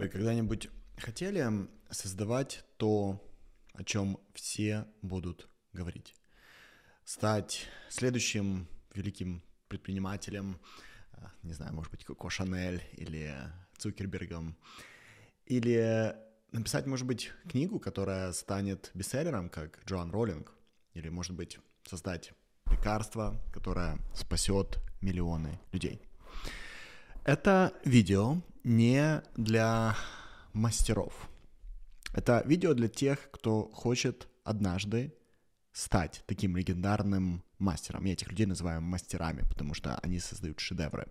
Вы когда-нибудь хотели создавать то, о чем все будут говорить? Стать следующим великим предпринимателем, э, не знаю, может быть, Коко Шанель или Цукербергом, или написать, может быть, книгу, которая станет бестселлером, как Джоан Роллинг, или, может быть, создать лекарство, которое спасет миллионы людей. Это видео не для мастеров. Это видео для тех, кто хочет однажды стать таким легендарным мастером. Я этих людей называю мастерами, потому что они создают шедевры.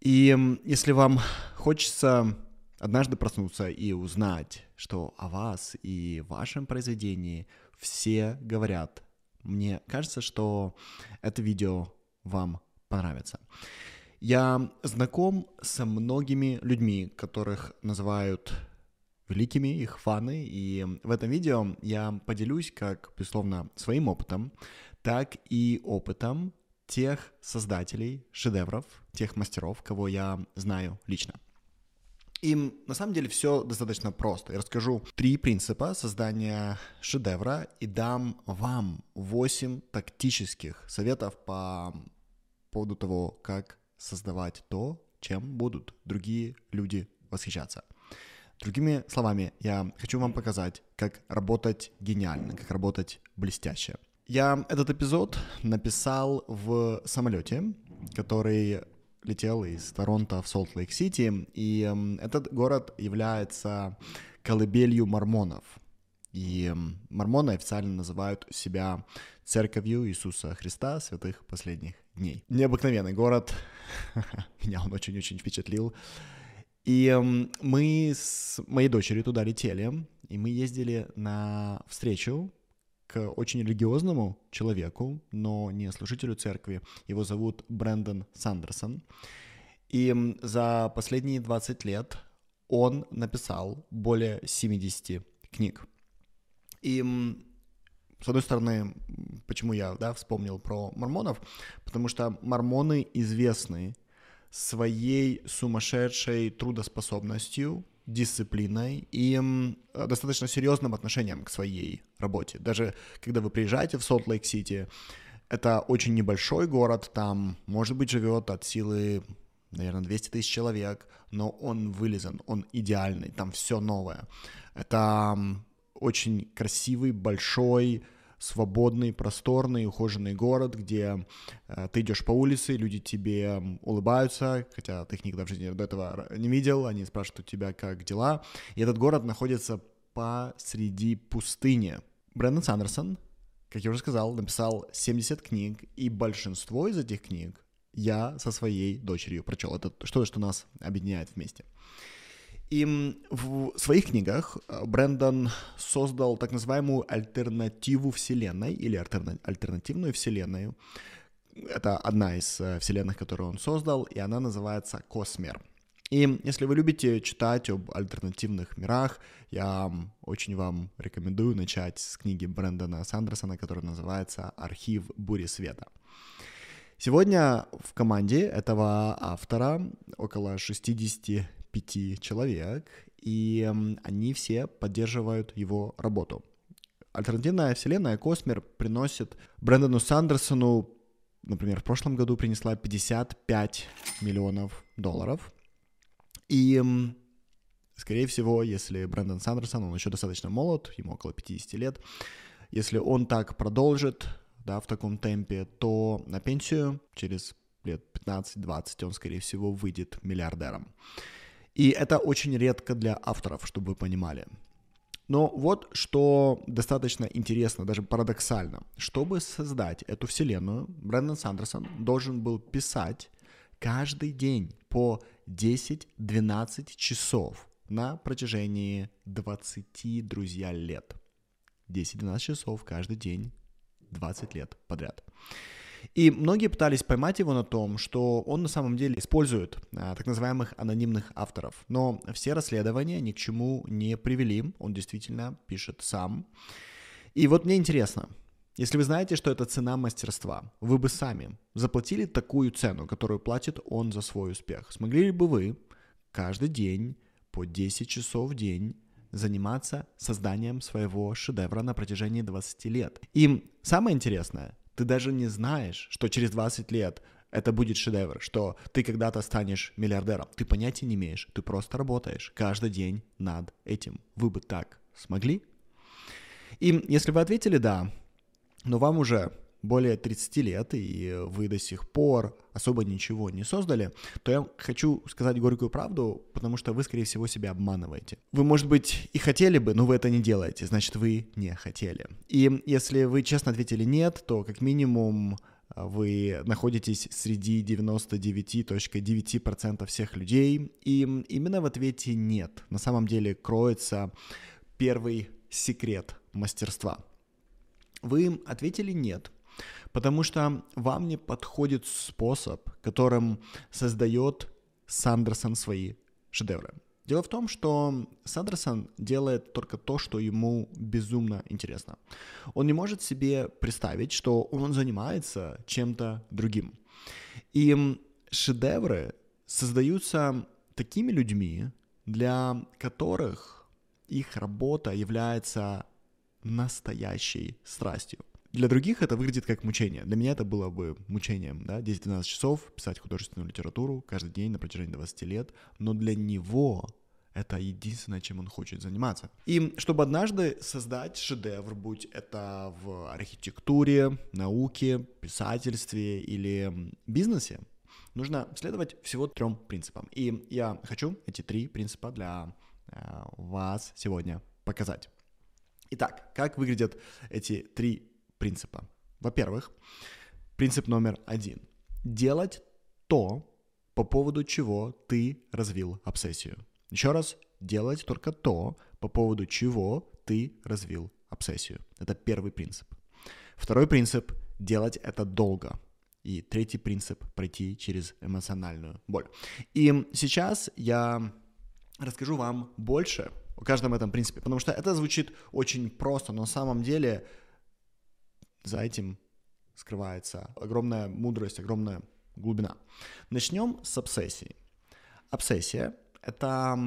И если вам хочется однажды проснуться и узнать, что о вас и вашем произведении все говорят, мне кажется, что это видео вам понравится. Я знаком со многими людьми, которых называют великими, их фаны, и в этом видео я поделюсь как, безусловно, своим опытом, так и опытом тех создателей шедевров, тех мастеров, кого я знаю лично. И на самом деле все достаточно просто. Я расскажу три принципа создания шедевра и дам вам 8 тактических советов по поводу того, как создавать то, чем будут другие люди восхищаться. Другими словами, я хочу вам показать, как работать гениально, как работать блестяще. Я этот эпизод написал в самолете, который летел из Торонто в Солт-Лейк-Сити, и этот город является колыбелью мормонов. И мормоны официально называют себя церковью Иисуса Христа святых последних дней. Необыкновенный город, меня он очень-очень впечатлил. И мы с моей дочерью туда летели, и мы ездили на встречу к очень религиозному человеку, но не служителю церкви. Его зовут Брэндон Сандерсон. И за последние 20 лет он написал более 70 книг. И с одной стороны, почему я да, вспомнил про мормонов, потому что мормоны известны своей сумасшедшей трудоспособностью, дисциплиной и достаточно серьезным отношением к своей работе. Даже когда вы приезжаете в Солт-Лейк-Сити, это очень небольшой город, там, может быть, живет от силы, наверное, 200 тысяч человек, но он вылезан, он идеальный, там все новое. Это очень красивый, большой, свободный, просторный, ухоженный город, где э, ты идешь по улице, люди тебе улыбаются, хотя ты их никогда в жизни до этого не видел, они спрашивают у тебя, как дела. И этот город находится посреди пустыни. Брэндон Сандерсон, как я уже сказал, написал 70 книг, и большинство из этих книг я со своей дочерью прочел. Это что-то, что нас объединяет вместе. И в своих книгах э, Брэндон создал так называемую альтернативу Вселенной или альтернативную Вселенную. Это одна из э, вселенных, которую он создал, и она называется Космер. И если вы любите читать об альтернативных мирах, я очень вам рекомендую начать с книги Брэндона Сандерсона, которая называется «Архив бури света». Сегодня в команде этого автора около 60 пяти человек, и они все поддерживают его работу. Альтернативная вселенная Космер приносит Брэндону Сандерсону, например, в прошлом году принесла 55 миллионов долларов. И, скорее всего, если Брэндон Сандерсон, он еще достаточно молод, ему около 50 лет, если он так продолжит, да, в таком темпе, то на пенсию через лет 15-20 он, скорее всего, выйдет миллиардером. И это очень редко для авторов, чтобы вы понимали. Но вот что достаточно интересно, даже парадоксально. Чтобы создать эту вселенную, Брэндон Сандерсон должен был писать каждый день по 10-12 часов на протяжении 20, друзья, лет. 10-12 часов каждый день, 20 лет подряд. И многие пытались поймать его на том, что он на самом деле использует а, так называемых анонимных авторов. Но все расследования ни к чему не привели. Он действительно пишет сам. И вот мне интересно, если вы знаете, что это цена мастерства, вы бы сами заплатили такую цену, которую платит он за свой успех. Смогли ли бы вы каждый день по 10 часов в день заниматься созданием своего шедевра на протяжении 20 лет. И самое интересное, ты даже не знаешь, что через 20 лет это будет шедевр, что ты когда-то станешь миллиардером. Ты понятия не имеешь, ты просто работаешь каждый день над этим. Вы бы так смогли? И если вы ответили «да», но вам уже более 30 лет, и вы до сих пор особо ничего не создали, то я хочу сказать горькую правду, потому что вы, скорее всего, себя обманываете. Вы, может быть, и хотели бы, но вы это не делаете, значит, вы не хотели. И если вы честно ответили «нет», то как минимум а, вы находитесь среди 99.9% всех людей, и именно в ответе «нет» на самом деле кроется первый секрет мастерства. Вы ответили «нет», потому что вам не подходит способ, которым создает Сандерсон свои шедевры. Дело в том, что Сандерсон делает только то, что ему безумно интересно. Он не может себе представить, что он занимается чем-то другим. И шедевры создаются такими людьми, для которых их работа является настоящей страстью. Для других это выглядит как мучение. Для меня это было бы мучением, да, 10-12 часов писать художественную литературу каждый день на протяжении 20 лет, но для него это единственное, чем он хочет заниматься. И чтобы однажды создать шедевр, будь это в архитектуре, науке, писательстве или бизнесе, нужно следовать всего трем принципам. И я хочу эти три принципа для э, вас сегодня показать. Итак, как выглядят эти три принципа. Во-первых, принцип номер один. Делать то, по поводу чего ты развил обсессию. Еще раз, делать только то, по поводу чего ты развил обсессию. Это первый принцип. Второй принцип – делать это долго. И третий принцип – пройти через эмоциональную боль. И сейчас я расскажу вам больше о каждом этом принципе, потому что это звучит очень просто, но на самом деле за этим скрывается огромная мудрость, огромная глубина. Начнем с обсессии. Обсессия — это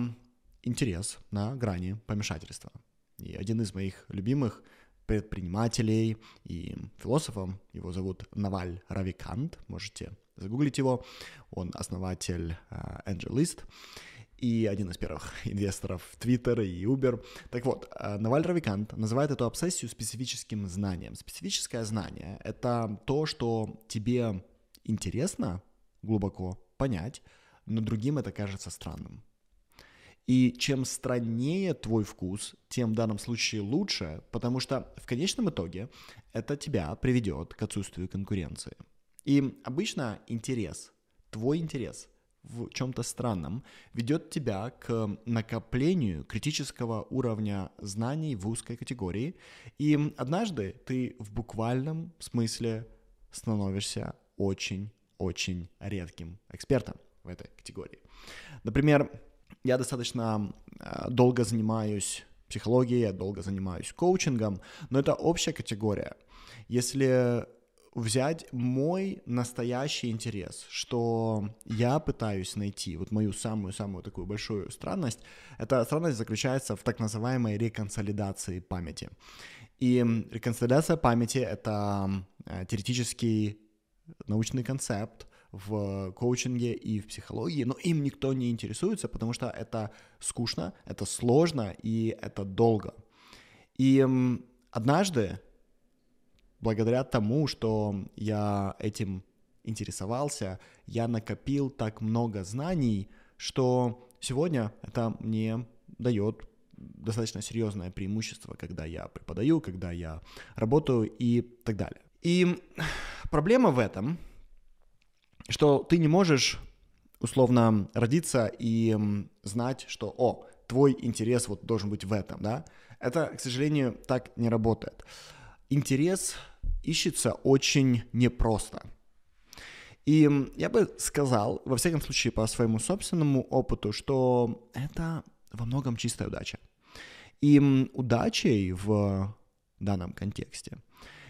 интерес на грани помешательства. И один из моих любимых предпринимателей и философов, его зовут Наваль Равикант, можете загуглить его, он основатель uh, AngelList, и один из первых инвесторов Twitter и Uber. Так вот, э, Наваль Равикант называет эту обсессию специфическим знанием. Специфическое знание — это то, что тебе интересно глубоко понять, но другим это кажется странным. И чем страннее твой вкус, тем в данном случае лучше, потому что в конечном итоге это тебя приведет к отсутствию конкуренции. И обычно интерес, твой интерес в чем-то странном ведет тебя к накоплению критического уровня знаний в узкой категории, и однажды ты в буквальном смысле становишься очень-очень редким экспертом в этой категории. Например, я достаточно э, долго занимаюсь психологией, я долго занимаюсь коучингом, но это общая категория. Если взять мой настоящий интерес, что я пытаюсь найти, вот мою самую-самую такую большую странность, эта странность заключается в так называемой реконсолидации памяти. И реконсолидация памяти — это э, теоретический научный концепт в коучинге и в психологии, но им никто не интересуется, потому что это скучно, это сложно и это долго. И однажды благодаря тому, что я этим интересовался, я накопил так много знаний, что сегодня это мне дает достаточно серьезное преимущество, когда я преподаю, когда я работаю и так далее. И проблема в этом, что ты не можешь условно родиться и знать, что, о, твой интерес вот должен быть в этом, да? Это, к сожалению, так не работает. Интерес ищется очень непросто. И я бы сказал, во всяком случае, по своему собственному опыту, что это во многом чистая удача. И удачей в данном контексте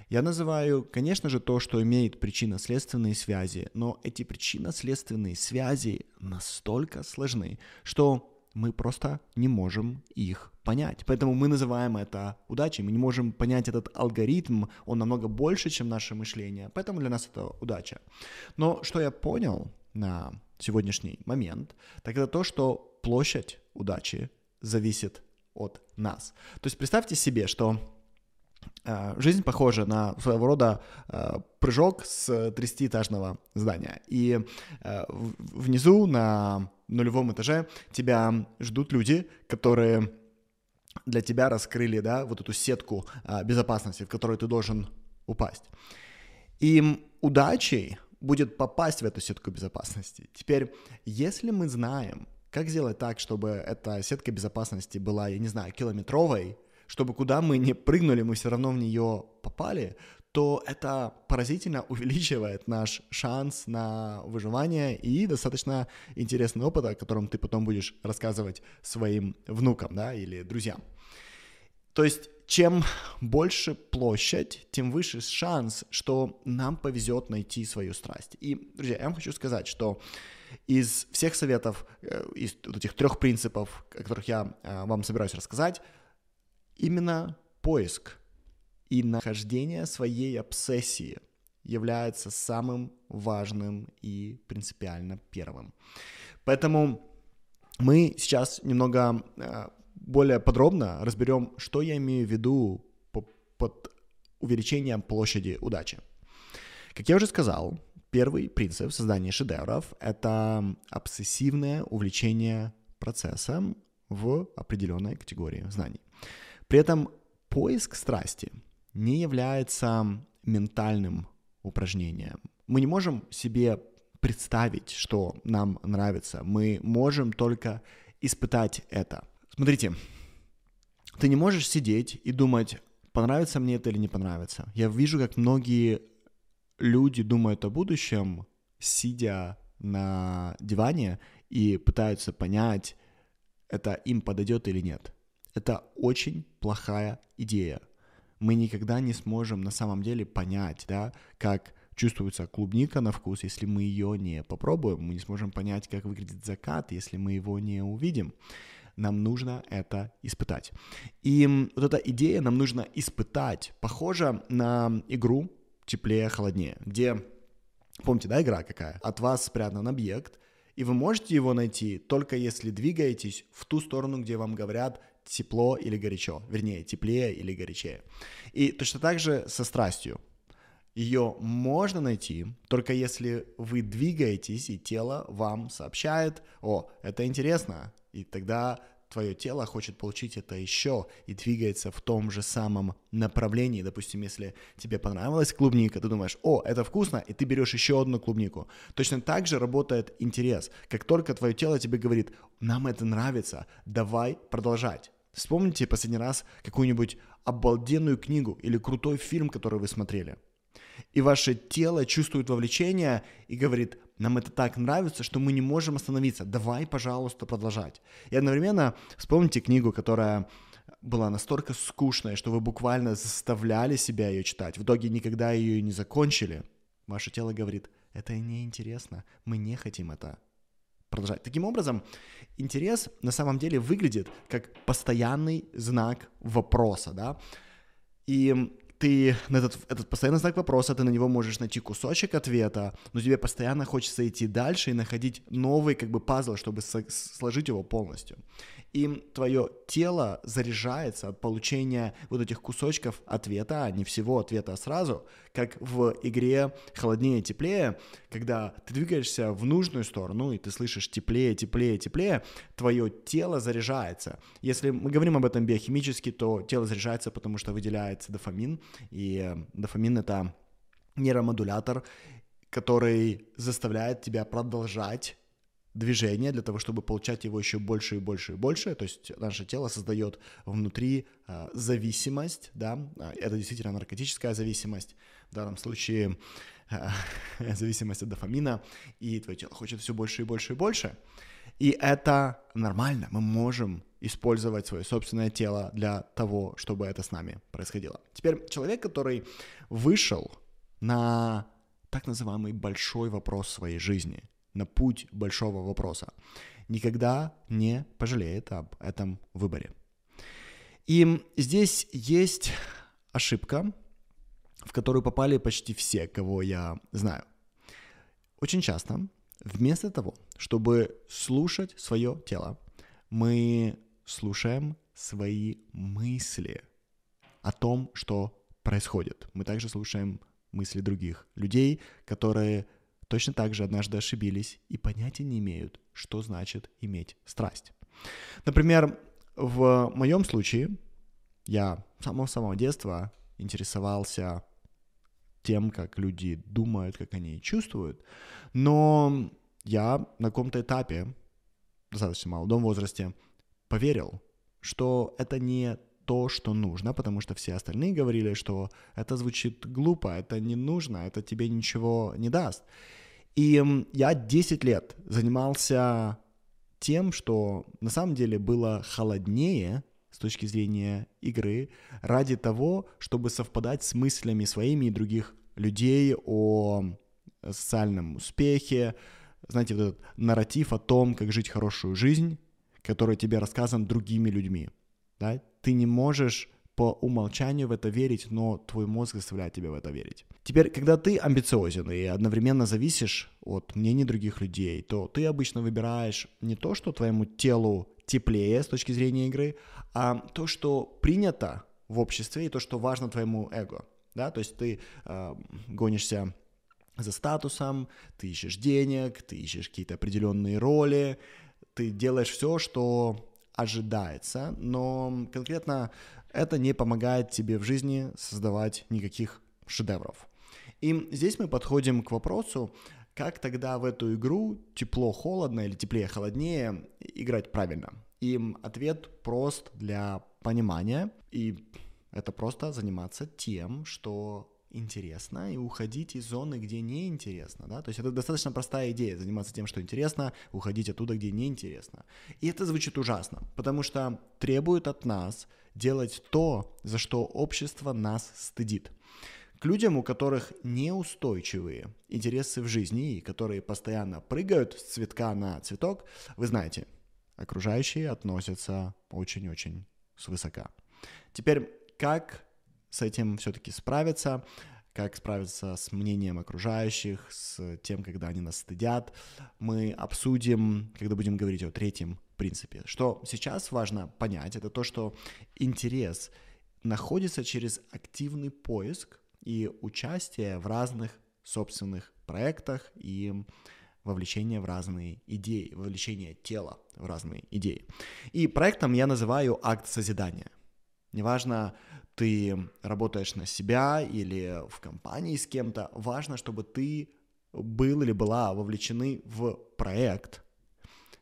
я называю, конечно же, то, что имеет причинно-следственные связи, но эти причинно-следственные связи настолько сложны, что мы просто не можем их понять. Поэтому мы называем это удачей. Мы не можем понять этот алгоритм, он намного больше, чем наше мышление. Поэтому для нас это удача. Но что я понял на сегодняшний момент, так это то, что площадь удачи зависит от нас. То есть представьте себе, что жизнь похожа на своего рода э, прыжок с 30-этажного здания. И э, внизу на нулевом этаже тебя ждут люди, которые для тебя раскрыли, да, вот эту сетку безопасности, в которую ты должен упасть. И удачей будет попасть в эту сетку безопасности. Теперь, если мы знаем, как сделать так, чтобы эта сетка безопасности была, я не знаю, километровой, чтобы куда мы не прыгнули, мы все равно в нее попали, то это поразительно увеличивает наш шанс на выживание и достаточно интересный опыт, о котором ты потом будешь рассказывать своим внукам, да, или друзьям. То есть, чем больше площадь, тем выше шанс, что нам повезет найти свою страсть. И, друзья, я вам хочу сказать, что из всех советов, э, из вот этих трех принципов, о которых я э, вам собираюсь рассказать, именно поиск и нахождение своей обсессии является самым важным и принципиально первым. Поэтому мы сейчас немного э, более подробно разберем, что я имею в виду под увеличением площади удачи. Как я уже сказал, Первый принцип создания шедевров — это обсессивное увлечение процессом в определенной категории знаний. При этом поиск страсти не является ментальным упражнением. Мы не можем себе представить, что нам нравится. Мы можем только испытать это. Смотрите, ты не можешь сидеть и думать, понравится мне это или не понравится. Я вижу, как многие люди думают о будущем, сидя на диване и пытаются понять, это им подойдет или нет. Это очень плохая идея. Мы никогда не сможем на самом деле понять, да, как чувствуется клубника на вкус, если мы ее не попробуем. Мы не сможем понять, как выглядит закат, если мы его не увидим. Нам нужно это испытать. И вот эта идея нам нужно испытать. Похожа на игру, теплее, холоднее, где, помните, да, игра какая? От вас спрятан объект, и вы можете его найти только если двигаетесь в ту сторону, где вам говорят тепло или горячо, вернее, теплее или горячее. И точно так же со страстью. Ее можно найти только если вы двигаетесь, и тело вам сообщает, о, это интересно, и тогда твое тело хочет получить это еще и двигается в том же самом направлении. Допустим, если тебе понравилась клубника, ты думаешь, о, это вкусно, и ты берешь еще одну клубнику. Точно так же работает интерес. Как только твое тело тебе говорит, нам это нравится, давай продолжать. Вспомните последний раз какую-нибудь обалденную книгу или крутой фильм, который вы смотрели. И ваше тело чувствует вовлечение и говорит, нам это так нравится, что мы не можем остановиться. Давай, пожалуйста, продолжать. И одновременно вспомните книгу, которая была настолько скучная, что вы буквально заставляли себя ее читать. В итоге никогда ее не закончили. Ваше тело говорит, это неинтересно, мы не хотим это продолжать. Таким образом, интерес на самом деле выглядит как постоянный знак вопроса, да, и ты на этот, этот постоянный знак вопроса, ты на него можешь найти кусочек ответа, но тебе постоянно хочется идти дальше и находить новый как бы пазл, чтобы сложить его полностью и твое тело заряжается от получения вот этих кусочков ответа, а не всего ответа сразу, как в игре «Холоднее, теплее», когда ты двигаешься в нужную сторону, и ты слышишь «теплее, теплее, теплее», твое тело заряжается. Если мы говорим об этом биохимически, то тело заряжается, потому что выделяется дофамин, и дофамин — это нейромодулятор, который заставляет тебя продолжать движение для того, чтобы получать его еще больше и больше и больше. То есть наше тело создает внутри э, зависимость, да, а, это действительно наркотическая зависимость, в данном случае э, зависимость от дофамина, и твое тело хочет все больше и больше и больше. И это нормально, мы можем использовать свое собственное тело для того, чтобы это с нами происходило. Теперь человек, который вышел на так называемый большой вопрос своей жизни – на путь большого вопроса, никогда не пожалеет об этом выборе. И здесь есть ошибка, в которую попали почти все, кого я знаю. Очень часто вместо того, чтобы слушать свое тело, мы слушаем свои мысли о том, что происходит. Мы также слушаем мысли других людей, которые точно так же однажды ошибились и понятия не имеют, что значит иметь страсть. Например, в моем случае я с самого-самого детства интересовался тем, как люди думают, как они чувствуют, но я на каком-то этапе, достаточно молодом возрасте, поверил, что это не то, что нужно, потому что все остальные говорили, что это звучит глупо, это не нужно, это тебе ничего не даст. И я 10 лет занимался тем, что на самом деле было холоднее с точки зрения игры ради того, чтобы совпадать с мыслями своими и других людей о социальном успехе, знаете, вот этот нарратив о том, как жить хорошую жизнь, который тебе рассказан другими людьми. Да? Ты не можешь по умолчанию в это верить, но твой мозг заставляет тебя в это верить. Теперь, когда ты амбициозен и одновременно зависишь от мнений других людей, то ты обычно выбираешь не то, что твоему телу теплее с точки зрения игры, а то, что принято в обществе и то, что важно твоему эго. Да? То есть ты э, гонишься за статусом, ты ищешь денег, ты ищешь какие-то определенные роли, ты делаешь все, что ожидается, но конкретно это не помогает тебе в жизни создавать никаких шедевров. И здесь мы подходим к вопросу, как тогда в эту игру тепло-холодно или теплее-холоднее играть правильно. И ответ прост для понимания, и это просто заниматься тем, что интересно, и уходить из зоны, где неинтересно, да, то есть это достаточно простая идея, заниматься тем, что интересно, уходить оттуда, где неинтересно. И это звучит ужасно, потому что требует от нас делать то, за что общество нас стыдит. К людям, у которых неустойчивые интересы в жизни и которые постоянно прыгают с цветка на цветок, вы знаете, окружающие относятся очень-очень свысока. Теперь, как с этим все-таки справиться, как справиться с мнением окружающих, с тем, когда они нас стыдят, мы обсудим, когда будем говорить о третьем принципе. Что сейчас важно понять, это то, что интерес находится через активный поиск и участие в разных собственных проектах и вовлечение в разные идеи, вовлечение тела в разные идеи. И проектом я называю акт созидания. Неважно, ты работаешь на себя или в компании с кем-то, важно, чтобы ты был или была вовлечены в проект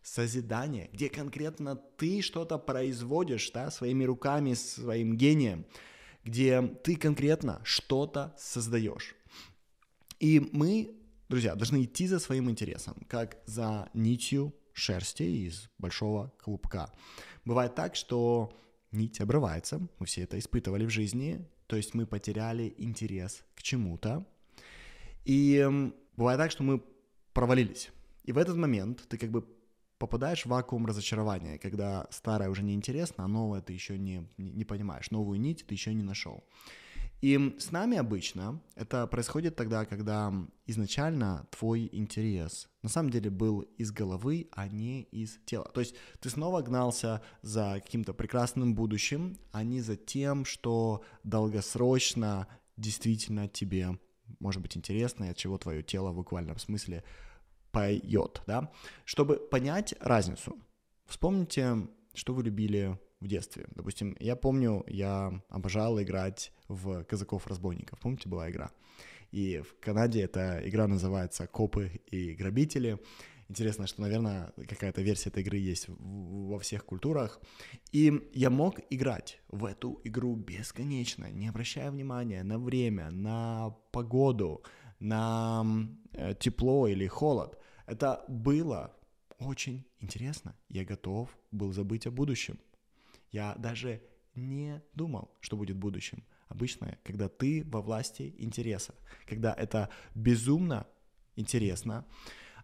созидания, где конкретно ты что-то производишь да, своими руками, своим гением, где ты конкретно что-то создаешь. И мы, друзья, должны идти за своим интересом, как за нитью шерсти из большого клубка. Бывает так, что нить обрывается, мы все это испытывали в жизни, то есть мы потеряли интерес к чему-то, и бывает так, что мы провалились. И в этот момент ты как бы попадаешь в вакуум разочарования, когда старое уже не интересно, а новое ты еще не, не понимаешь, новую нить ты еще не нашел. И с нами обычно это происходит тогда, когда изначально твой интерес на самом деле был из головы, а не из тела. То есть ты снова гнался за каким-то прекрасным будущим, а не за тем, что долгосрочно действительно тебе может быть интересно и от чего твое тело в буквальном смысле поет, да? Чтобы понять разницу, вспомните, что вы любили в детстве. Допустим, я помню, я обожал играть в казаков-разбойников. Помните, была игра? И в Канаде эта игра называется «Копы и грабители». Интересно, что, наверное, какая-то версия этой игры есть во всех культурах. И я мог играть в эту игру бесконечно, не обращая внимания на время, на погоду, на э, тепло или холод. Это было очень интересно. Я готов был забыть о будущем. Я даже не думал, что будет будущем. Обычно, когда ты во власти интереса, когда это безумно интересно,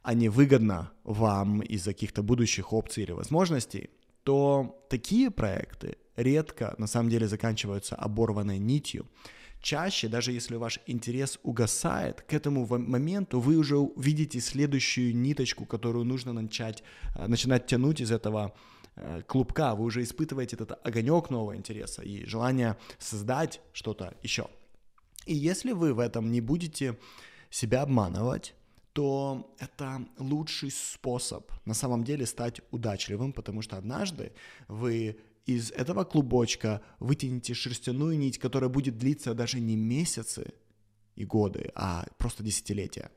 а не выгодно вам из-за каких-то будущих опций или возможностей, то такие проекты редко на самом деле заканчиваются оборванной нитью. Чаще, даже если ваш интерес угасает, к этому моменту вы уже видите следующую ниточку, которую нужно начать, э, начинать тянуть из этого клубка. Вы уже испытываете этот огонек нового интереса и желание создать что-то еще. И если вы в этом не будете себя обманывать, то это лучший способ на самом деле стать удачливым, потому что однажды вы из этого клубочка вытянете шерстяную нить, которая будет длиться даже не месяцы и годы, а просто десятилетия.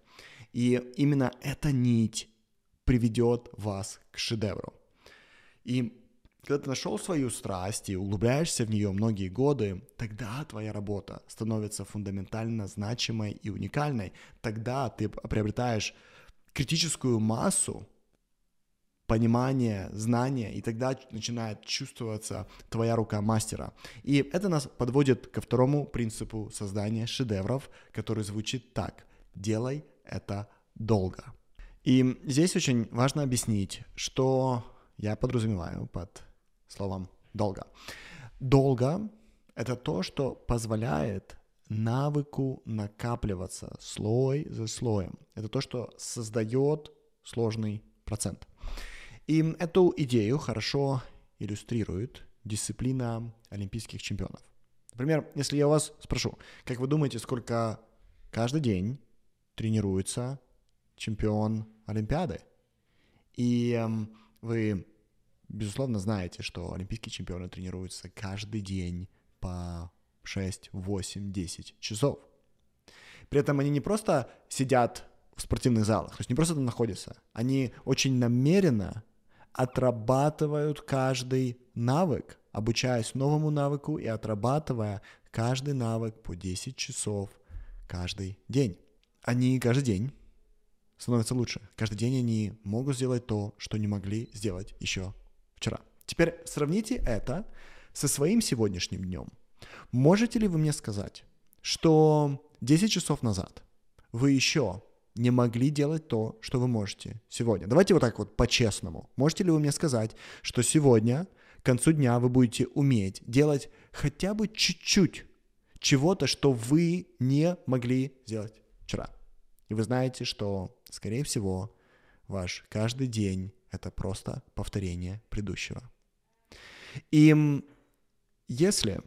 И именно эта нить приведет вас к шедевру. И когда ты нашел свою страсть и углубляешься в нее многие годы, тогда твоя работа становится фундаментально значимой и уникальной. Тогда ты приобретаешь критическую массу понимания, знания, и тогда начинает чувствоваться твоя рука мастера. И это нас подводит ко второму принципу создания шедевров, который звучит так. Делай это долго. И здесь очень важно объяснить, что я подразумеваю под словом долго. Долго — это то, что позволяет навыку накапливаться слой за слоем. Это то, что создает сложный процент. И эту идею хорошо иллюстрирует дисциплина олимпийских чемпионов. Например, если я вас спрошу, как вы думаете, сколько каждый день тренируется чемпион Олимпиады? И эм, вы безусловно, знаете, что олимпийские чемпионы тренируются каждый день по 6, 8, 10 часов. При этом они не просто сидят в спортивных залах, то есть не просто там находятся, они очень намеренно отрабатывают каждый навык, обучаясь новому навыку и отрабатывая каждый навык по 10 часов каждый день. Они каждый день становятся лучше. Каждый день они могут сделать то, что не могли сделать еще вчера. Теперь сравните это со своим сегодняшним днем. Можете ли вы мне сказать, что 10 часов назад вы еще не могли делать то, что вы можете сегодня? Давайте вот так вот по-честному. Можете ли вы мне сказать, что сегодня, к концу дня, вы будете уметь делать хотя бы чуть-чуть чего-то, что вы не могли сделать вчера? И вы знаете, что, скорее всего, ваш каждый день это просто повторение предыдущего. И если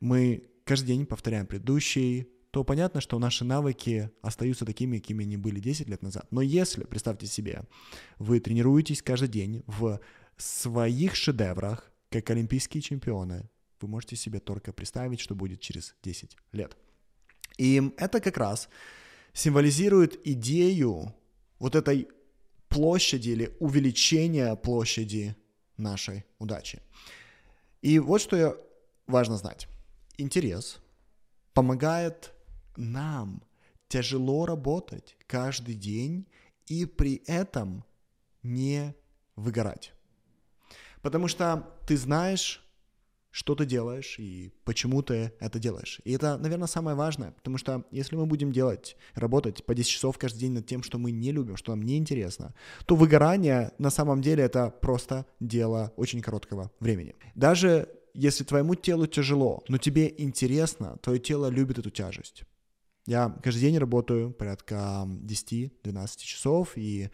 мы каждый день повторяем предыдущий, то понятно, что наши навыки остаются такими, какими они были 10 лет назад. Но если, представьте себе, вы тренируетесь каждый день в своих шедеврах, как олимпийские чемпионы, вы можете себе только представить, что будет через 10 лет. И это как раз символизирует идею вот этой площади или увеличения площади нашей удачи. И вот что важно знать. Интерес помогает нам тяжело работать каждый день и при этом не выгорать. Потому что ты знаешь, что ты делаешь и почему ты это делаешь. И это, наверное, самое важное, потому что если мы будем делать, работать по 10 часов каждый день над тем, что мы не любим, что нам не интересно, то выгорание на самом деле это просто дело очень короткого времени. Даже если твоему телу тяжело, но тебе интересно, твое тело любит эту тяжесть. Я каждый день работаю порядка 10-12 часов, и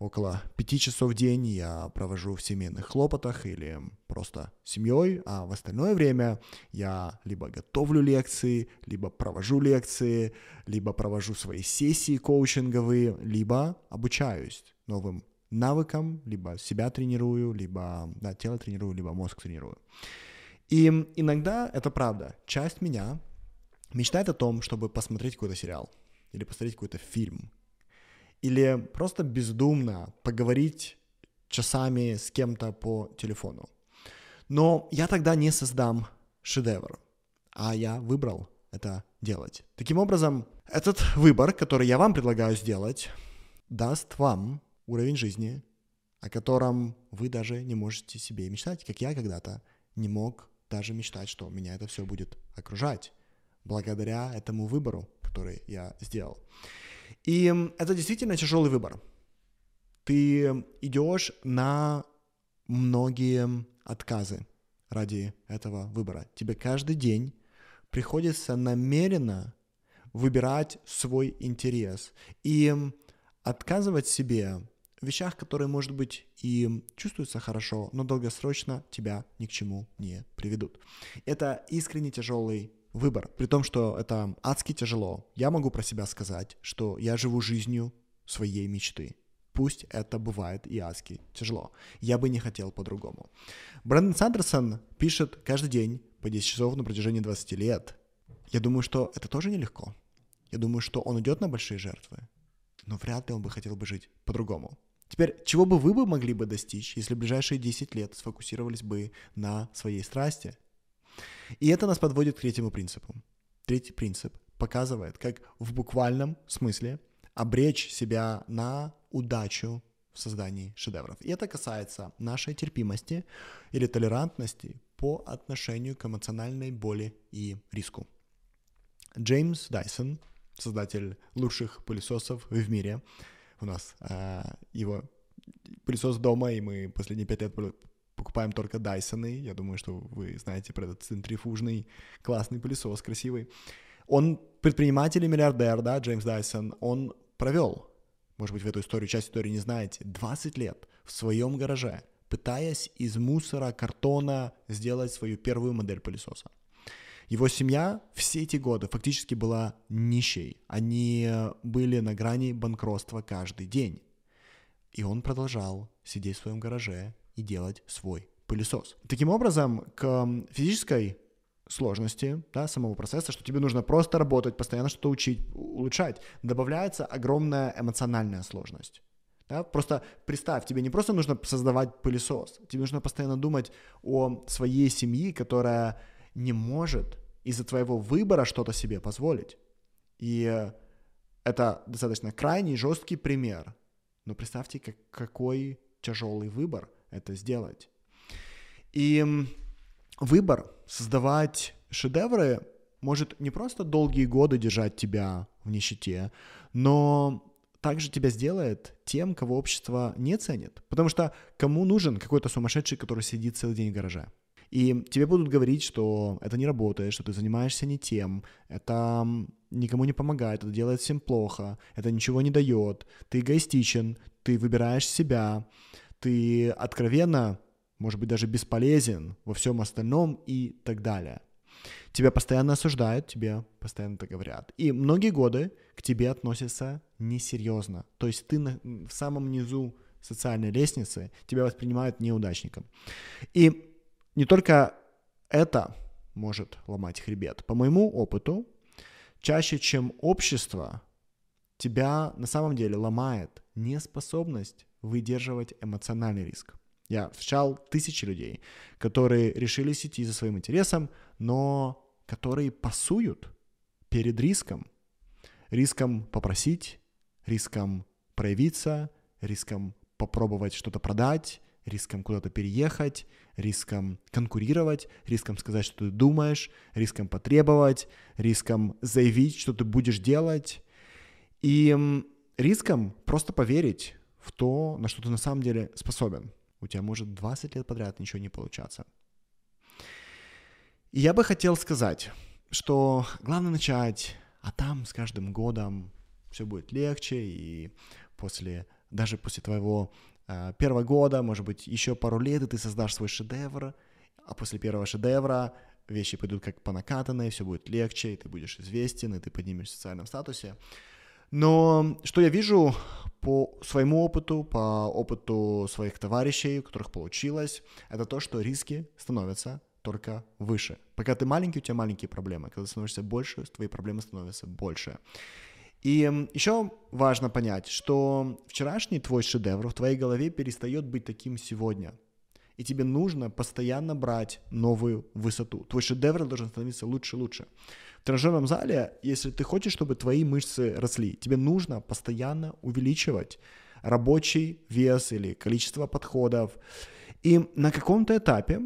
около пяти часов в день я провожу в семейных хлопотах или просто семьей, а в остальное время я либо готовлю лекции, либо провожу лекции, либо провожу свои сессии коучинговые, либо обучаюсь новым навыкам, либо себя тренирую, либо да, тело тренирую, либо мозг тренирую. И иногда это правда. Часть меня мечтает о том, чтобы посмотреть какой-то сериал или посмотреть какой-то фильм, или просто бездумно поговорить часами с кем-то по телефону. Но я тогда не создам шедевр, а я выбрал это делать. Таким образом, этот выбор, который я вам предлагаю сделать, даст вам уровень жизни, о котором вы даже не можете себе мечтать, как я когда-то не мог даже мечтать, что меня это все будет окружать, благодаря этому выбору, который я сделал. И это действительно тяжелый выбор. Ты идешь на многие отказы ради этого выбора. Тебе каждый день приходится намеренно выбирать свой интерес и отказывать себе в вещах, которые, может быть, и чувствуются хорошо, но долгосрочно тебя ни к чему не приведут. Это искренне тяжелый выбор, при том, что это адски тяжело. Я могу про себя сказать, что я живу жизнью своей мечты. Пусть это бывает и адски тяжело. Я бы не хотел по-другому. Брэндон Сандерсон пишет каждый день по 10 часов на протяжении 20 лет. Я думаю, что это тоже нелегко. Я думаю, что он идет на большие жертвы, но вряд ли он бы хотел бы жить по-другому. Теперь, чего бы вы бы могли бы достичь, если ближайшие 10 лет сфокусировались бы на своей страсти? И это нас подводит к третьему принципу. Третий принцип показывает, как в буквальном смысле обречь себя на удачу в создании шедевров. И это касается нашей терпимости или толерантности по отношению к эмоциональной боли и риску. Джеймс Дайсон, создатель лучших пылесосов в мире, у нас э, его пылесос дома, и мы последние пять лет покупаем только Дайсоны. Я думаю, что вы знаете про этот центрифужный классный пылесос, красивый. Он предприниматель и миллиардер, да, Джеймс Дайсон. Он провел, может быть, в эту историю, часть истории не знаете, 20 лет в своем гараже, пытаясь из мусора, картона сделать свою первую модель пылесоса. Его семья все эти годы фактически была нищей. Они были на грани банкротства каждый день. И он продолжал сидеть в своем гараже и делать свой пылесос. Таким образом, к физической сложности да, самого процесса, что тебе нужно просто работать, постоянно что-то учить, улучшать, добавляется огромная эмоциональная сложность. Да? Просто представь, тебе не просто нужно создавать пылесос, тебе нужно постоянно думать о своей семье, которая не может из-за твоего выбора что-то себе позволить. И это достаточно крайний, жесткий пример. Но представьте, как, какой тяжелый выбор это сделать. И выбор создавать шедевры может не просто долгие годы держать тебя в нищете, но также тебя сделает тем, кого общество не ценит. Потому что кому нужен какой-то сумасшедший, который сидит целый день в гараже? И тебе будут говорить, что это не работает, что ты занимаешься не тем, это никому не помогает, это делает всем плохо, это ничего не дает, ты эгоистичен, ты выбираешь себя, ты откровенно, может быть, даже бесполезен во всем остальном и так далее. Тебя постоянно осуждают, тебе постоянно это говорят. И многие годы к тебе относятся несерьезно. То есть ты на, в самом низу социальной лестницы, тебя воспринимают неудачником. И не только это может ломать хребет. По моему опыту, чаще, чем общество, тебя на самом деле ломает неспособность выдерживать эмоциональный риск. Я встречал тысячи людей, которые решили идти за своим интересом, но которые пасуют перед риском. Риском попросить, риском проявиться, риском попробовать что-то продать, риском куда-то переехать, риском конкурировать, риском сказать, что ты думаешь, риском потребовать, риском заявить, что ты будешь делать, и риском просто поверить в то, на что ты на самом деле способен. У тебя может 20 лет подряд ничего не получаться. И я бы хотел сказать, что главное начать, а там с каждым годом все будет легче, и после, даже после твоего Э, первого года, может быть, еще пару лет, и ты создашь свой шедевр, а после первого шедевра вещи пойдут как по накатанной, все будет легче, и ты будешь известен, и ты поднимешь в социальном статусе. Но что я вижу по своему опыту, по опыту своих товарищей, у которых получилось, это то, что риски становятся только выше. Пока ты маленький, у тебя маленькие проблемы. Когда ты становишься больше, твои проблемы становятся больше. И еще важно понять, что вчерашний твой шедевр в твоей голове перестает быть таким сегодня. И тебе нужно постоянно брать новую высоту. Твой шедевр должен становиться лучше и лучше. В тренажерном зале, если ты хочешь, чтобы твои мышцы росли, тебе нужно постоянно увеличивать рабочий вес или количество подходов. И на каком-то этапе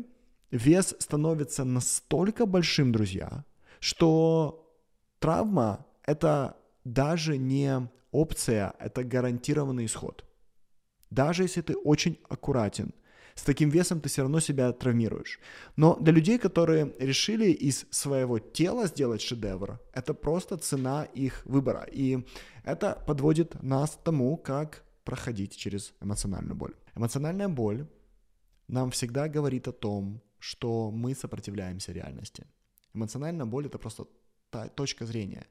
вес становится настолько большим, друзья, что травма — это даже не опция — это гарантированный исход. Даже если ты очень аккуратен, с таким весом ты все равно себя травмируешь. Но для людей, которые решили из своего тела сделать шедевр, это просто цена их выбора. И это подводит нас к тому, как проходить через эмоциональную боль. Эмоциональная боль нам всегда говорит о том, что мы сопротивляемся реальности. Эмоциональная боль — это просто та точка зрения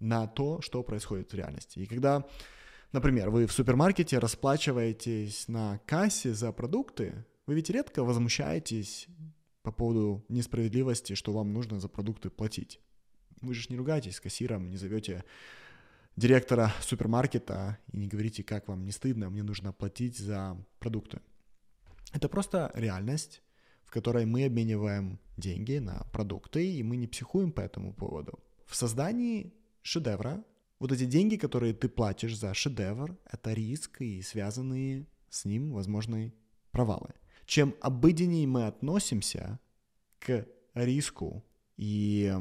на то, что происходит в реальности. И когда, например, вы в супермаркете расплачиваетесь на кассе за продукты, вы ведь редко возмущаетесь по поводу несправедливости, что вам нужно за продукты платить. Вы же не ругаетесь с кассиром, не зовете директора супермаркета и не говорите, как вам не стыдно, мне нужно платить за продукты. Это просто реальность, в которой мы обмениваем деньги на продукты, и мы не психуем по этому поводу. В создании шедевра вот эти деньги, которые ты платишь за шедевр, это риск и связанные с ним возможные провалы. Чем обыденнее мы относимся к риску и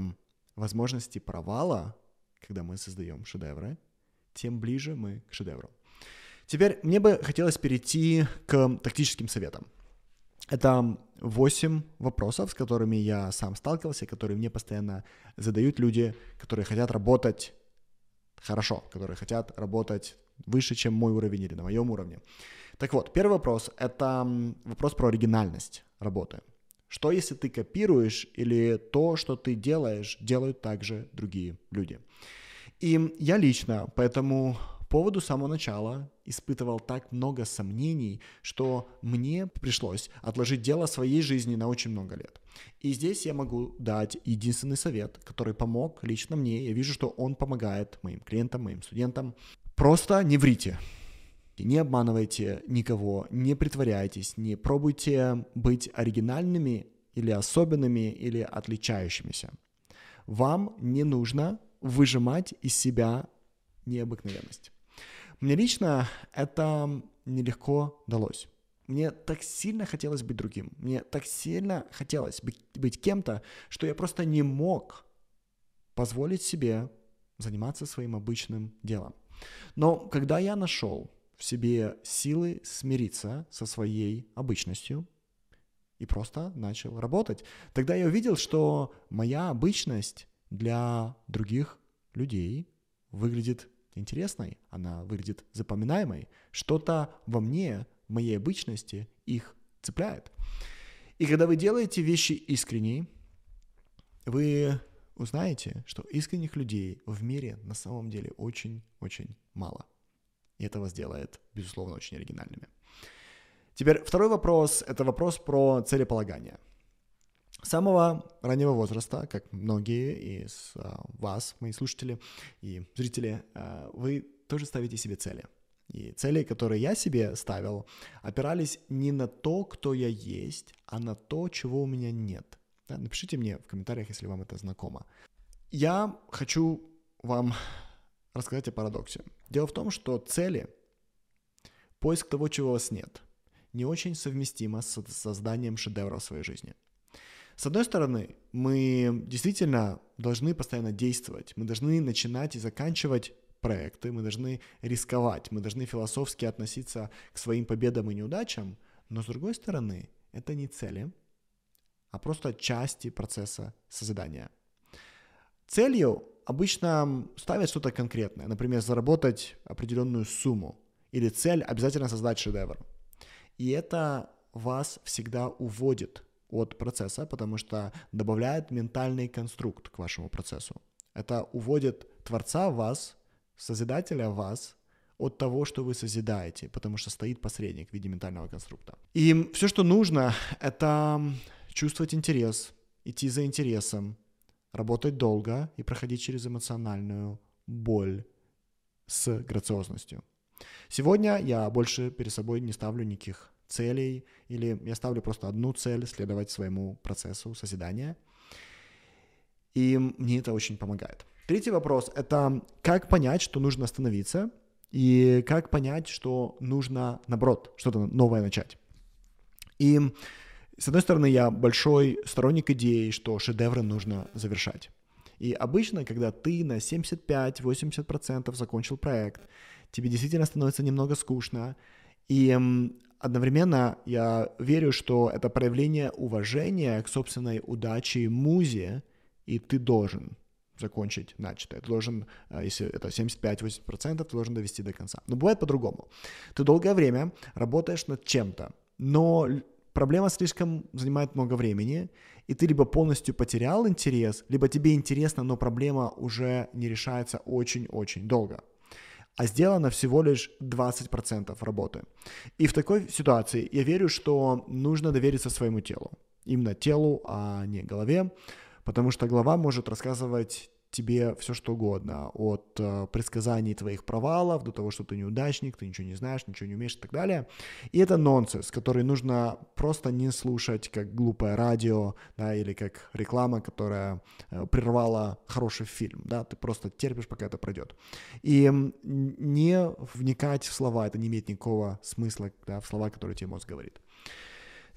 возможности провала, когда мы создаем шедевры, тем ближе мы к шедевру. Теперь мне бы хотелось перейти к тактическим советам. Это 8 вопросов, с которыми я сам сталкивался, которые мне постоянно задают люди, которые хотят работать хорошо, которые хотят работать выше, чем мой уровень или на моем уровне. Так вот, первый вопрос — это вопрос про оригинальность работы. Что если ты копируешь или то, что ты делаешь, делают также другие люди? И я лично по этому поводу самого начала испытывал так много сомнений, что мне пришлось отложить дело своей жизни на очень много лет. И здесь я могу дать единственный совет, который помог лично мне. Я вижу, что он помогает моим клиентам, моим студентам. Просто не врите. Не обманывайте никого, не притворяйтесь, не пробуйте быть оригинальными или особенными или отличающимися. Вам не нужно выжимать из себя необыкновенность. Мне лично это нелегко далось. Мне так сильно хотелось быть другим. Мне так сильно хотелось быть, быть кем-то, что я просто не мог позволить себе заниматься своим обычным делом. Но когда я нашел в себе силы смириться со своей обычностью и просто начал работать, тогда я увидел, что моя обычность для других людей выглядит интересной, она выглядит запоминаемой. Что-то во мне, в моей обычности их цепляет. И когда вы делаете вещи искренне, вы узнаете, что искренних людей в мире на самом деле очень-очень мало. И это вас делает, безусловно, очень оригинальными. Теперь второй вопрос – это вопрос про целеполагание – самого раннего возраста, как многие из а, вас, мои слушатели и зрители, а, вы тоже ставите себе цели. И цели, которые я себе ставил, опирались не на то, кто я есть, а на то, чего у меня нет. Да? Напишите мне в комментариях, если вам это знакомо. Я хочу вам рассказать о парадоксе. Дело в том, что цели, поиск того, чего у вас нет, не очень совместимо с созданием шедевра в своей жизни – с одной стороны, мы действительно должны постоянно действовать, мы должны начинать и заканчивать проекты, мы должны рисковать, мы должны философски относиться к своим победам и неудачам, но с другой стороны, это не цели, а просто части процесса созидания. Целью обычно ставят что-то конкретное, например, заработать определенную сумму, или цель обязательно создать шедевр. И это вас всегда уводит от процесса, потому что добавляет ментальный конструкт к вашему процессу. Это уводит Творца вас, Созидателя вас от того, что вы созидаете, потому что стоит посредник в виде ментального конструкта. И все, что нужно, это чувствовать интерес, идти за интересом, работать долго и проходить через эмоциональную боль с грациозностью. Сегодня я больше перед собой не ставлю никаких целей, или я ставлю просто одну цель, следовать своему процессу созидания. И мне это очень помогает. Третий вопрос — это как понять, что нужно остановиться, и как понять, что нужно, наоборот, что-то новое начать. И, с одной стороны, я большой сторонник идеи, что шедевры нужно завершать. И обычно, когда ты на 75-80% закончил проект, тебе действительно становится немного скучно, и одновременно я верю, что это проявление уважения к собственной удаче и музе, и ты должен закончить начатое. Ты должен, а, если это 75-80%, ты должен довести до конца. Но бывает по-другому. Ты долгое время работаешь над чем-то, но проблема слишком занимает много времени, и ты либо полностью потерял интерес, либо тебе интересно, но проблема уже не решается очень-очень долго. А сделано всего лишь 20% работы. И в такой ситуации я верю, что нужно довериться своему телу. Именно телу, а не голове потому что глава может рассказывать тебе все что угодно, от э, предсказаний твоих провалов до того, что ты неудачник, ты ничего не знаешь, ничего не умеешь и так далее. И это нонсенс, который нужно просто не слушать как глупое радио, да, или как реклама, которая э, прервала хороший фильм, да, ты просто терпишь, пока это пройдет. И не вникать в слова, это не имеет никакого смысла, да, в слова, которые тебе мозг говорит.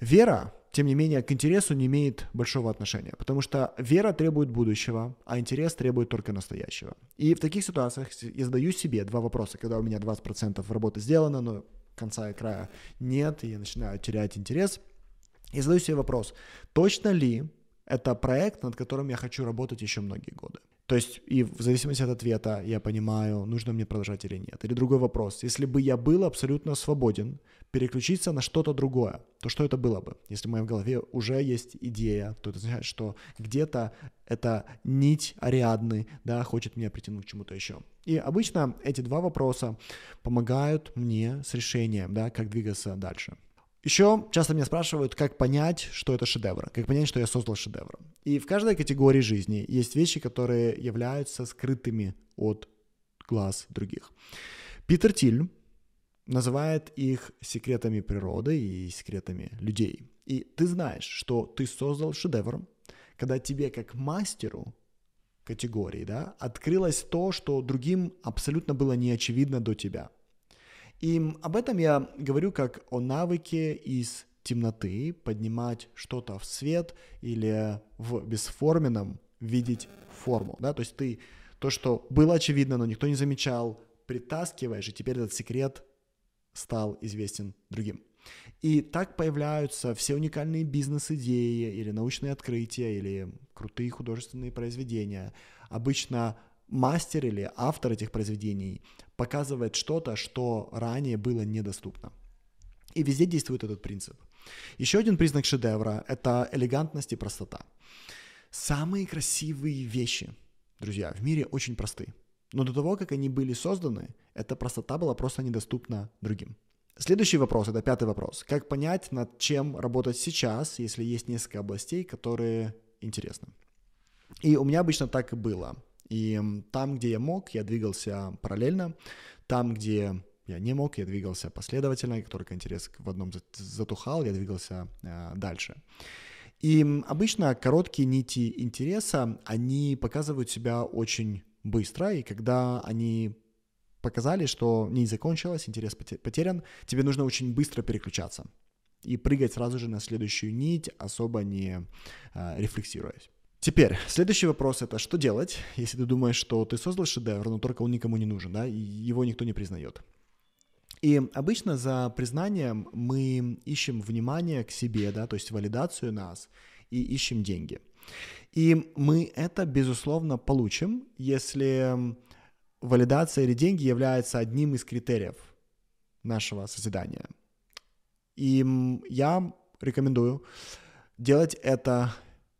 Вера тем не менее, к интересу не имеет большого отношения, потому что вера требует будущего, а интерес требует только настоящего. И в таких ситуациях я задаю себе два вопроса, когда у меня 20% работы сделано, но конца и края нет, и я начинаю терять интерес. Я задаю себе вопрос, точно ли это проект, над которым я хочу работать еще многие годы? То есть и в зависимости от ответа я понимаю, нужно мне продолжать или нет. Или другой вопрос. Если бы я был абсолютно свободен переключиться на что-то другое, то что это было бы? Если в моей голове уже есть идея, то это означает, что где-то эта нить Ариадны, да, хочет меня притянуть к чему-то еще. И обычно эти два вопроса помогают мне с решением, да, как двигаться дальше. Еще часто меня спрашивают, как понять, что это шедевр, как понять, что я создал шедевр. И в каждой категории жизни есть вещи, которые являются скрытыми от глаз других. Питер Тиль называет их секретами природы и секретами людей. И ты знаешь, что ты создал шедевр, когда тебе как мастеру категории, да, открылось то, что другим абсолютно было не очевидно до тебя. И об этом я говорю как о навыке из темноты поднимать что-то в свет или в бесформенном видеть форму, да, то есть ты то, что было очевидно, но никто не замечал, притаскиваешь, и теперь этот секрет стал известен другим. И так появляются все уникальные бизнес-идеи или научные открытия, или крутые художественные произведения. Обычно мастер или автор этих произведений показывает что-то, что ранее было недоступно. И везде действует этот принцип. Еще один признак шедевра – это элегантность и простота. Самые красивые вещи, друзья, в мире очень просты. Но до того, как они были созданы, эта простота была просто недоступна другим. Следующий вопрос, это пятый вопрос. Как понять, над чем работать сейчас, если есть несколько областей, которые интересны? И у меня обычно так и было. И там, где я мог, я двигался параллельно. Там, где я не мог, я двигался последовательно, как только интерес в одном затухал, я двигался э, дальше. И обычно короткие нити интереса, они показывают себя очень быстро, и когда они показали, что нить закончилась, интерес потерян, тебе нужно очень быстро переключаться и прыгать сразу же на следующую нить, особо не э, рефлексируясь. Теперь, следующий вопрос это, что делать, если ты думаешь, что ты создал шедевр, но только он никому не нужен, да, и его никто не признает. И обычно за признанием мы ищем внимание к себе, да, то есть валидацию нас, и ищем деньги. И мы это, безусловно, получим, если валидация или деньги являются одним из критериев нашего созидания. И я рекомендую делать это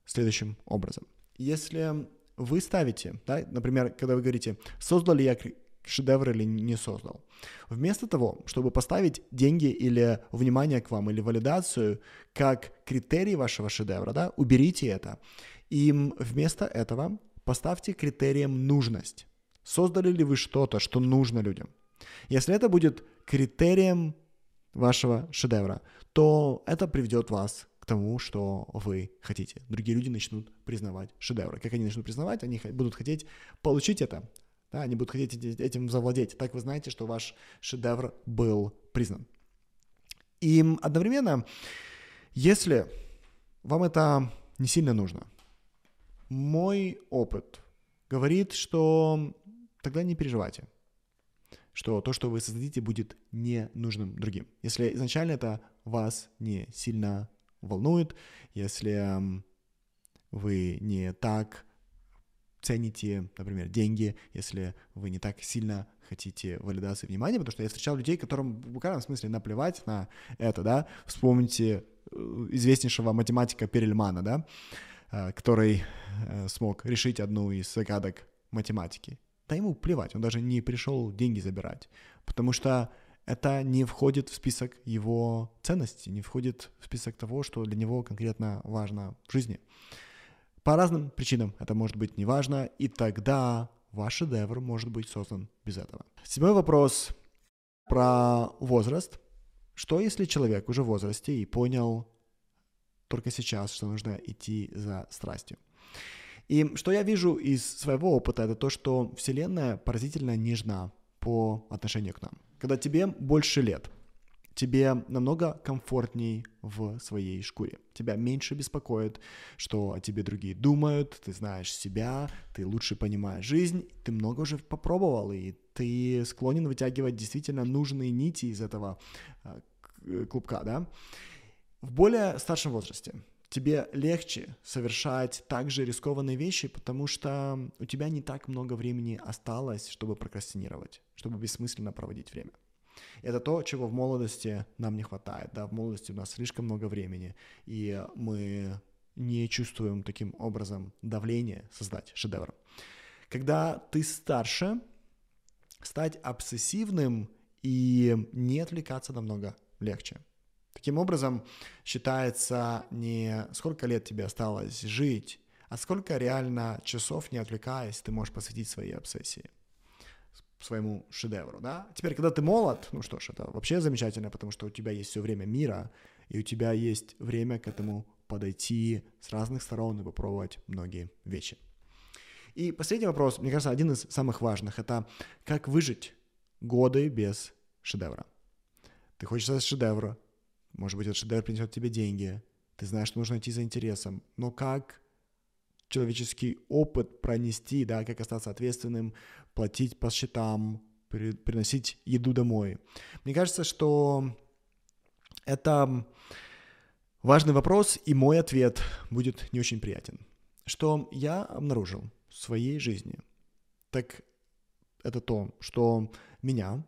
следующим образом. Если вы ставите, да, например, когда вы говорите, создал ли я шедевр или не создал, вместо того, чтобы поставить деньги или внимание к вам, или валидацию как критерий вашего шедевра, да, уберите это. И вместо этого поставьте критерием нужность. Создали ли вы что-то, что нужно людям? Если это будет критерием вашего шедевра, то это приведет вас к тому, что вы хотите. Другие люди начнут признавать шедевры. Как они начнут признавать, они будут хотеть получить это. Да, они будут хотеть этим завладеть. Так вы знаете, что ваш шедевр был признан. И одновременно, если вам это не сильно нужно, мой опыт говорит, что тогда не переживайте, что то, что вы создадите, будет не нужным другим. Если изначально это вас не сильно волнует, если вы не так цените, например, деньги, если вы не так сильно хотите валидации внимания, потому что я встречал людей, которым в буквальном смысле наплевать на это, да, вспомните э, известнейшего математика Перельмана, да, э, который э, смог решить одну из загадок математики. Да ему плевать, он даже не пришел деньги забирать, потому что это не входит в список его ценностей, не входит в список того, что для него конкретно важно в жизни. По разным причинам это может быть неважно, и тогда ваш шедевр может быть создан без этого. Седьмой вопрос про возраст. Что если человек уже в возрасте и понял только сейчас, что нужно идти за страстью? И что я вижу из своего опыта, это то, что Вселенная поразительно нежна по отношению к нам. Когда тебе больше лет, тебе намного комфортней в своей шкуре. Тебя меньше беспокоит, что о тебе другие думают, ты знаешь себя, ты лучше понимаешь жизнь, ты много уже попробовал, и ты склонен вытягивать действительно нужные нити из этого а, э, клубка, да? В более старшем возрасте тебе легче совершать также рискованные вещи, потому что у тебя не так много времени осталось, чтобы прокрастинировать, чтобы бессмысленно проводить время. Это то, чего в молодости нам не хватает. Да? В молодости у нас слишком много времени, и мы не чувствуем таким образом давление создать шедевр. Когда ты старше, стать обсессивным и не отвлекаться намного легче. Таким образом, считается не сколько лет тебе осталось жить, а сколько реально часов, не отвлекаясь, ты можешь посвятить своей обсессии своему шедевру, да. Теперь, когда ты молод, ну что ж, это вообще замечательно, потому что у тебя есть все время мира, и у тебя есть время к этому подойти с разных сторон и попробовать многие вещи. И последний вопрос, мне кажется, один из самых важных, это как выжить годы без шедевра. Ты хочешь создать шедевр, может быть, этот шедевр принесет тебе деньги, ты знаешь, что нужно идти за интересом, но как человеческий опыт пронести, да, как остаться ответственным, платить по счетам, при, приносить еду домой. Мне кажется, что это важный вопрос, и мой ответ будет не очень приятен. Что я обнаружил в своей жизни, так это то, что меня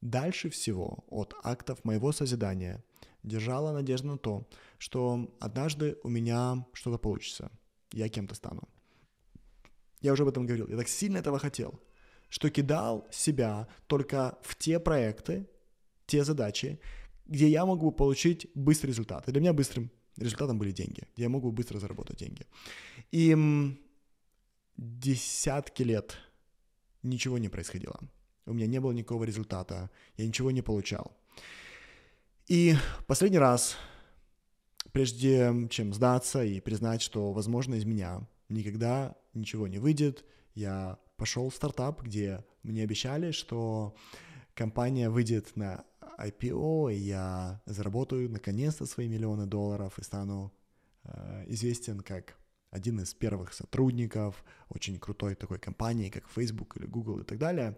дальше всего от актов моего созидания держала надежда на то, что однажды у меня что-то получится – я кем-то стану. Я уже об этом говорил. Я так сильно этого хотел, что кидал себя только в те проекты, те задачи, где я могу получить быстрый результат. И для меня быстрым результатом были деньги, где я могу быстро заработать деньги. И десятки лет ничего не происходило. У меня не было никакого результата, я ничего не получал. И последний раз прежде чем сдаться и признать, что, возможно, из меня никогда ничего не выйдет, я пошел в стартап, где мне обещали, что компания выйдет на IPO, и я заработаю наконец-то свои миллионы долларов и стану э, известен как один из первых сотрудников очень крутой такой компании, как Facebook или Google и так далее.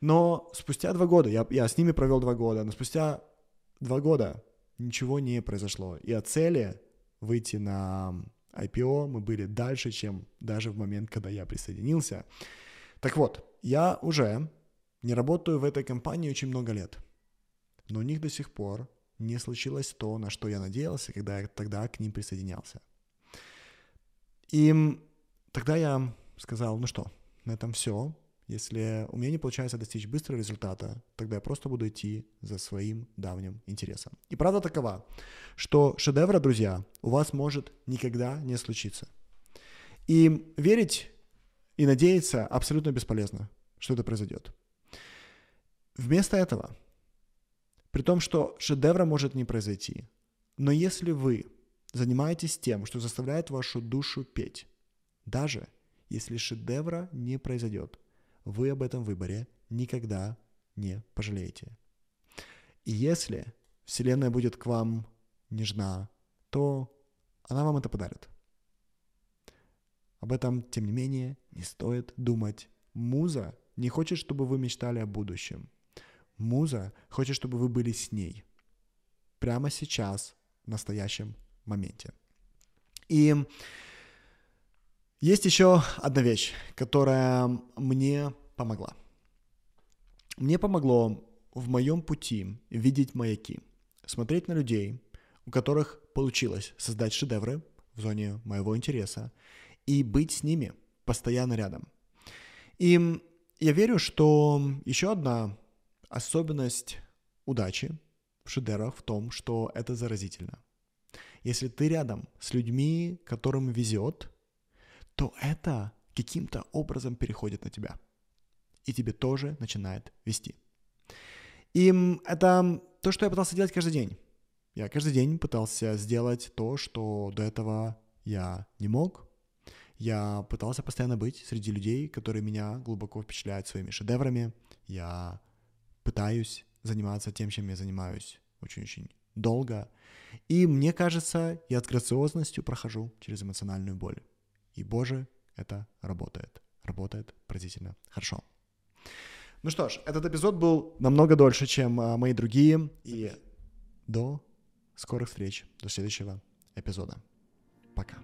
Но спустя два года, я, я с ними провел два года, но спустя два года ничего не произошло. И от цели выйти на IPO мы были дальше, чем даже в момент, когда я присоединился. Так вот, я уже не работаю в этой компании очень много лет, но у них до сих пор не случилось то, на что я надеялся, когда я тогда к ним присоединялся. И тогда я сказал, ну что, на этом все, если у меня не получается достичь быстрого результата, тогда я просто буду идти за своим давним интересом. И правда такова, что шедевра, друзья, у вас может никогда не случиться. И верить и надеяться абсолютно бесполезно, что это произойдет. Вместо этого, при том, что шедевра может не произойти, но если вы занимаетесь тем, что заставляет вашу душу петь, даже если шедевра не произойдет – вы об этом выборе никогда не пожалеете. И если Вселенная будет к вам нежна, то она вам это подарит. Об этом, тем не менее, не стоит думать. Муза не хочет, чтобы вы мечтали о будущем. Муза хочет, чтобы вы были с ней. Прямо сейчас, в настоящем моменте. И есть еще одна вещь, которая мне помогла. Мне помогло в моем пути видеть маяки, смотреть на людей, у которых получилось создать шедевры в зоне моего интереса и быть с ними постоянно рядом. И я верю, что еще одна особенность удачи в шедеврах в том, что это заразительно. Если ты рядом с людьми, которым везет, то это каким-то образом переходит на тебя. И тебе тоже начинает вести. И это то, что я пытался делать каждый день. Я каждый день пытался сделать то, что до этого я не мог. Я пытался постоянно быть среди людей, которые меня глубоко впечатляют своими шедеврами. Я пытаюсь заниматься тем, чем я занимаюсь очень-очень долго. И мне кажется, я с грациозностью прохожу через эмоциональную боль. И, боже, это работает. Работает поразительно хорошо. Ну что ж, этот эпизод был намного дольше, чем а, мои другие. И до скорых встреч, до следующего эпизода. Пока.